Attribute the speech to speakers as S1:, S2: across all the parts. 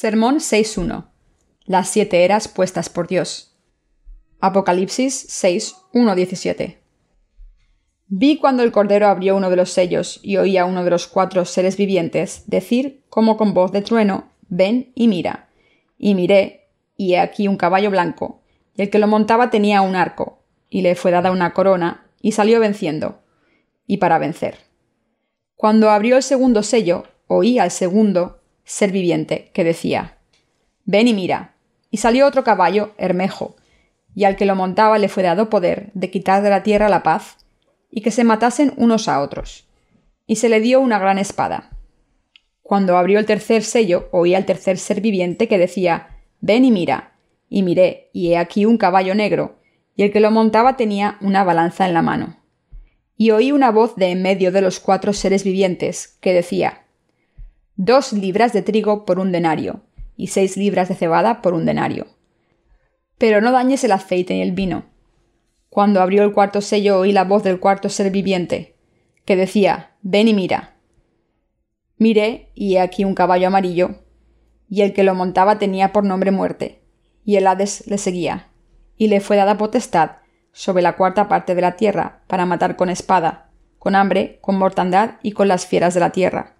S1: Sermón 6.1. Las siete eras puestas por Dios. Apocalipsis 6.1.17. Vi cuando el Cordero abrió uno de los sellos y oí a uno de los cuatro seres vivientes decir como con voz de trueno, ven y mira. Y miré, y he aquí un caballo blanco, y el que lo montaba tenía un arco, y le fue dada una corona, y salió venciendo, y para vencer. Cuando abrió el segundo sello, oí al segundo ser viviente, que decía, Ven y mira. Y salió otro caballo, Hermejo, y al que lo montaba le fue dado poder de quitar de la tierra la paz, y que se matasen unos a otros. Y se le dio una gran espada. Cuando abrió el tercer sello, oí al tercer ser viviente que decía, Ven y mira. Y miré, y he aquí un caballo negro, y el que lo montaba tenía una balanza en la mano. Y oí una voz de en medio de los cuatro seres vivientes, que decía, dos libras de trigo por un denario, y seis libras de cebada por un denario. Pero no dañes el aceite ni el vino. Cuando abrió el cuarto sello oí la voz del cuarto ser viviente, que decía, Ven y mira. Miré, y he aquí un caballo amarillo, y el que lo montaba tenía por nombre muerte, y el Hades le seguía, y le fue dada potestad sobre la cuarta parte de la tierra para matar con espada, con hambre, con mortandad y con las fieras de la tierra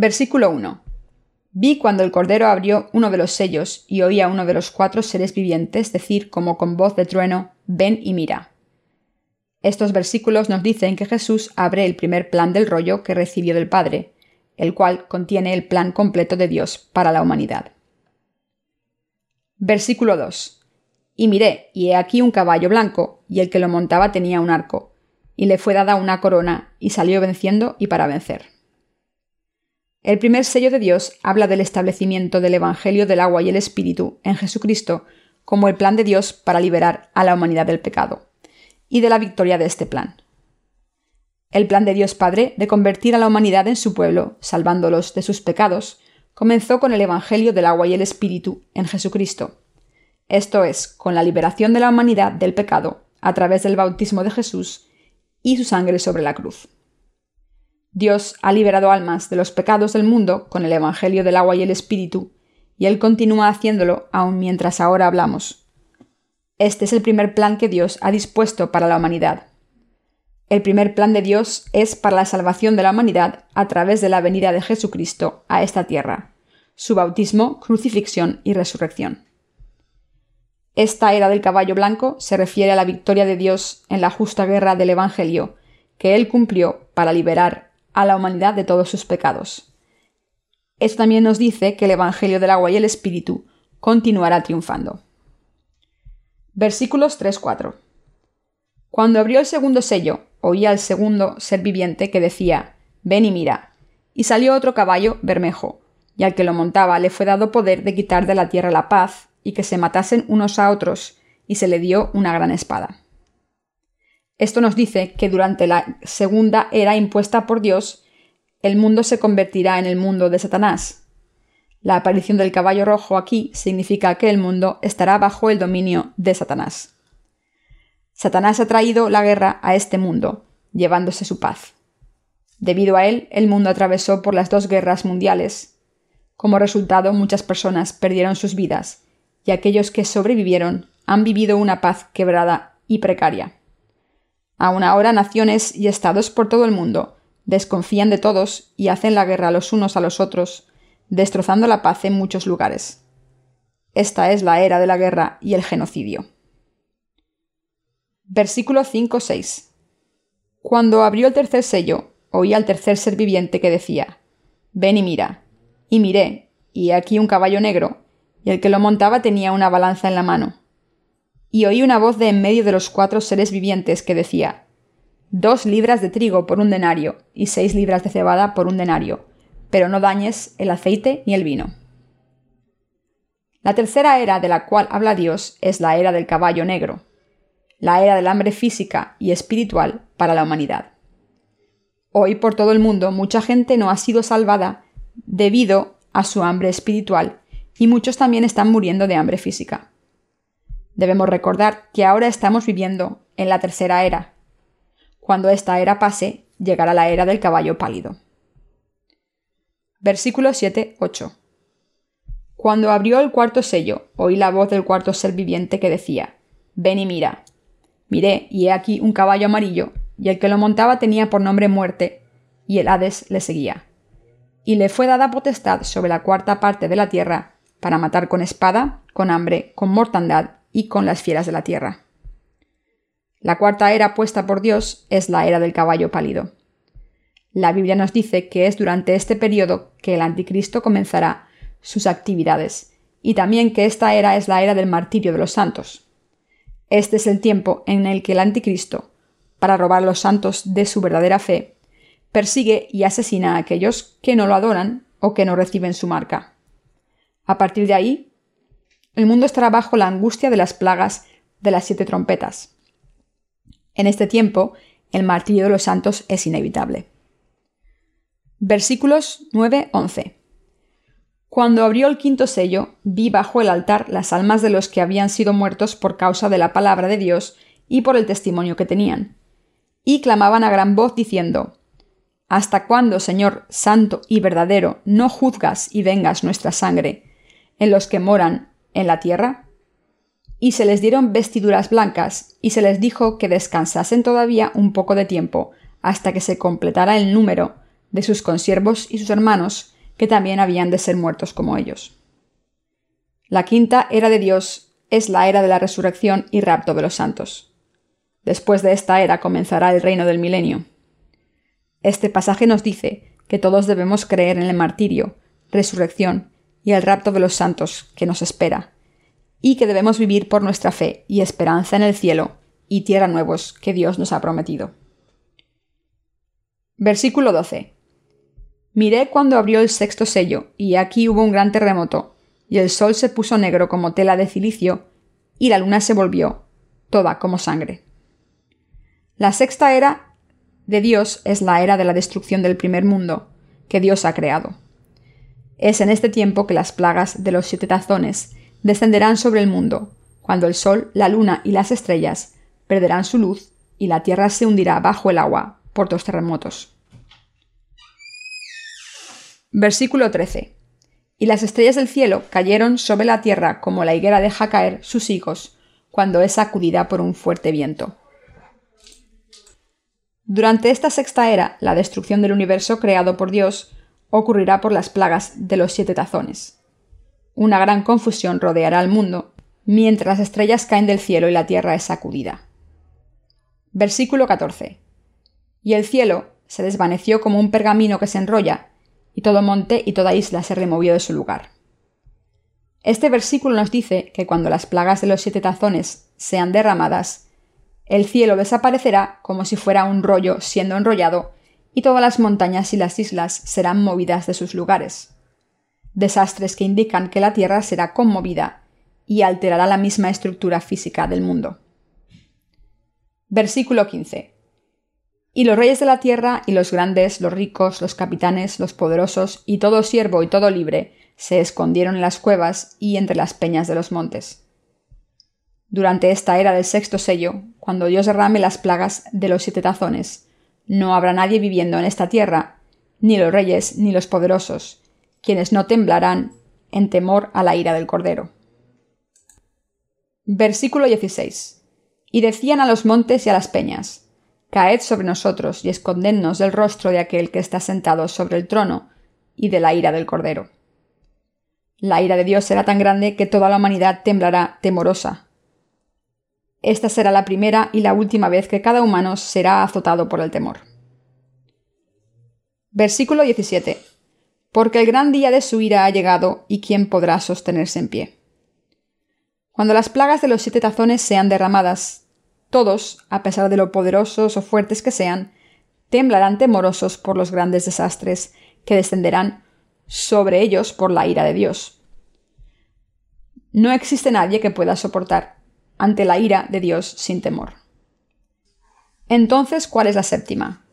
S1: Versículo 1. Vi cuando el Cordero abrió uno de los sellos y oí a uno de los cuatro seres vivientes decir como con voz de trueno, ven y mira. Estos versículos nos dicen que Jesús abre el primer plan del rollo que recibió del Padre, el cual contiene el plan completo de Dios para la humanidad. Versículo 2. Y miré, y he aquí un caballo blanco, y el que lo montaba tenía un arco, y le fue dada una corona, y salió venciendo y para vencer. El primer sello de Dios habla del establecimiento del Evangelio del agua y el Espíritu en Jesucristo como el plan de Dios para liberar a la humanidad del pecado, y de la victoria de este plan. El plan de Dios Padre de convertir a la humanidad en su pueblo, salvándolos de sus pecados, comenzó con el Evangelio del agua y el Espíritu en Jesucristo. Esto es, con la liberación de la humanidad del pecado a través del bautismo de Jesús y su sangre sobre la cruz. Dios ha liberado almas de los pecados del mundo con el Evangelio del agua y el Espíritu, y Él continúa haciéndolo aun mientras ahora hablamos. Este es el primer plan que Dios ha dispuesto para la humanidad. El primer plan de Dios es para la salvación de la humanidad a través de la venida de Jesucristo a esta tierra, su bautismo, crucifixión y resurrección. Esta era del caballo blanco se refiere a la victoria de Dios en la justa guerra del Evangelio, que Él cumplió para liberar a la humanidad de todos sus pecados. Esto también nos dice que el Evangelio del agua y el Espíritu continuará triunfando. Versículos 3-4. Cuando abrió el segundo sello, oí al segundo ser viviente que decía, Ven y mira. Y salió otro caballo, bermejo, y al que lo montaba le fue dado poder de quitar de la tierra la paz, y que se matasen unos a otros, y se le dio una gran espada. Esto nos dice que durante la segunda era impuesta por Dios, el mundo se convertirá en el mundo de Satanás. La aparición del caballo rojo aquí significa que el mundo estará bajo el dominio de Satanás. Satanás ha traído la guerra a este mundo, llevándose su paz. Debido a él, el mundo atravesó por las dos guerras mundiales. Como resultado, muchas personas perdieron sus vidas, y aquellos que sobrevivieron han vivido una paz quebrada y precaria. Aún ahora naciones y estados por todo el mundo desconfían de todos y hacen la guerra los unos a los otros, destrozando la paz en muchos lugares. Esta es la era de la guerra y el genocidio. Versículo 5-6. Cuando abrió el tercer sello, oí al tercer ser viviente que decía, Ven y mira. Y miré, y aquí un caballo negro, y el que lo montaba tenía una balanza en la mano. Y oí una voz de en medio de los cuatro seres vivientes que decía, Dos libras de trigo por un denario, y seis libras de cebada por un denario, pero no dañes el aceite ni el vino. La tercera era de la cual habla Dios es la era del caballo negro, la era del hambre física y espiritual para la humanidad. Hoy por todo el mundo mucha gente no ha sido salvada debido a su hambre espiritual y muchos también están muriendo de hambre física. Debemos recordar que ahora estamos viviendo en la tercera era. Cuando esta era pase, llegará la era del caballo pálido. Versículo 7-8 Cuando abrió el cuarto sello, oí la voz del cuarto ser viviente que decía, Ven y mira. Miré, y he aquí un caballo amarillo, y el que lo montaba tenía por nombre muerte, y el Hades le seguía. Y le fue dada potestad sobre la cuarta parte de la tierra, para matar con espada, con hambre, con mortandad y con las fieras de la tierra. La cuarta era puesta por Dios es la era del caballo pálido. La Biblia nos dice que es durante este periodo que el anticristo comenzará sus actividades, y también que esta era es la era del martirio de los santos. Este es el tiempo en el que el anticristo, para robar a los santos de su verdadera fe, persigue y asesina a aquellos que no lo adoran o que no reciben su marca. A partir de ahí, el mundo estará bajo la angustia de las plagas de las siete trompetas. En este tiempo, el martirio de los santos es inevitable. Versículos 9-11. Cuando abrió el quinto sello, vi bajo el altar las almas de los que habían sido muertos por causa de la palabra de Dios y por el testimonio que tenían. Y clamaban a gran voz diciendo, ¿Hasta cuándo, Señor Santo y verdadero, no juzgas y vengas nuestra sangre en los que moran en la tierra? Y se les dieron vestiduras blancas, y se les dijo que descansasen todavía un poco de tiempo, hasta que se completara el número de sus consiervos y sus hermanos, que también habían de ser muertos como ellos. La quinta era de Dios es la era de la resurrección y rapto de los santos. Después de esta era comenzará el reino del milenio. Este pasaje nos dice que todos debemos creer en el martirio, resurrección y el rapto de los santos que nos espera, y que debemos vivir por nuestra fe y esperanza en el cielo y tierra nuevos que Dios nos ha prometido. Versículo 12. Miré cuando abrió el sexto sello, y aquí hubo un gran terremoto, y el sol se puso negro como tela de cilicio, y la luna se volvió, toda como sangre. La sexta era de Dios es la era de la destrucción del primer mundo, que Dios ha creado. Es en este tiempo que las plagas de los siete tazones descenderán sobre el mundo, cuando el sol, la luna y las estrellas perderán su luz y la tierra se hundirá bajo el agua por dos terremotos. Versículo 13. Y las estrellas del cielo cayeron sobre la tierra como la higuera deja caer sus higos cuando es sacudida por un fuerte viento. Durante esta sexta era, la destrucción del universo creado por Dios ocurrirá por las plagas de los siete tazones. Una gran confusión rodeará al mundo, mientras las estrellas caen del cielo y la tierra es sacudida. Versículo 14. Y el cielo se desvaneció como un pergamino que se enrolla, y todo monte y toda isla se removió de su lugar. Este versículo nos dice que cuando las plagas de los siete tazones sean derramadas, el cielo desaparecerá como si fuera un rollo siendo enrollado, y todas las montañas y las islas serán movidas de sus lugares. Desastres que indican que la Tierra será conmovida y alterará la misma estructura física del mundo. Versículo 15. Y los reyes de la tierra, y los grandes, los ricos, los capitanes, los poderosos, y todo siervo y todo libre, se escondieron en las cuevas y entre las peñas de los montes. Durante esta era del sexto sello, cuando Dios derrame las plagas de los siete tazones, no habrá nadie viviendo en esta tierra, ni los reyes ni los poderosos, quienes no temblarán en temor a la ira del Cordero. Versículo 16. Y decían a los montes y a las peñas, Caed sobre nosotros y escondednos del rostro de aquel que está sentado sobre el trono y de la ira del Cordero. La ira de Dios será tan grande que toda la humanidad temblará temorosa. Esta será la primera y la última vez que cada humano será azotado por el temor. Versículo 17. Porque el gran día de su ira ha llegado, y quién podrá sostenerse en pie. Cuando las plagas de los siete tazones sean derramadas, todos, a pesar de lo poderosos o fuertes que sean, temblarán temorosos por los grandes desastres que descenderán sobre ellos por la ira de Dios. No existe nadie que pueda soportar ante la ira de Dios sin temor. Entonces, ¿cuál es la séptima?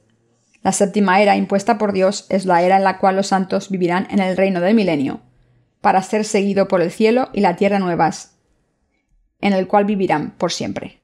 S1: La séptima era impuesta por Dios es la era en la cual los santos vivirán en el reino del milenio, para ser seguido por el cielo y la tierra nuevas, en el cual vivirán por siempre.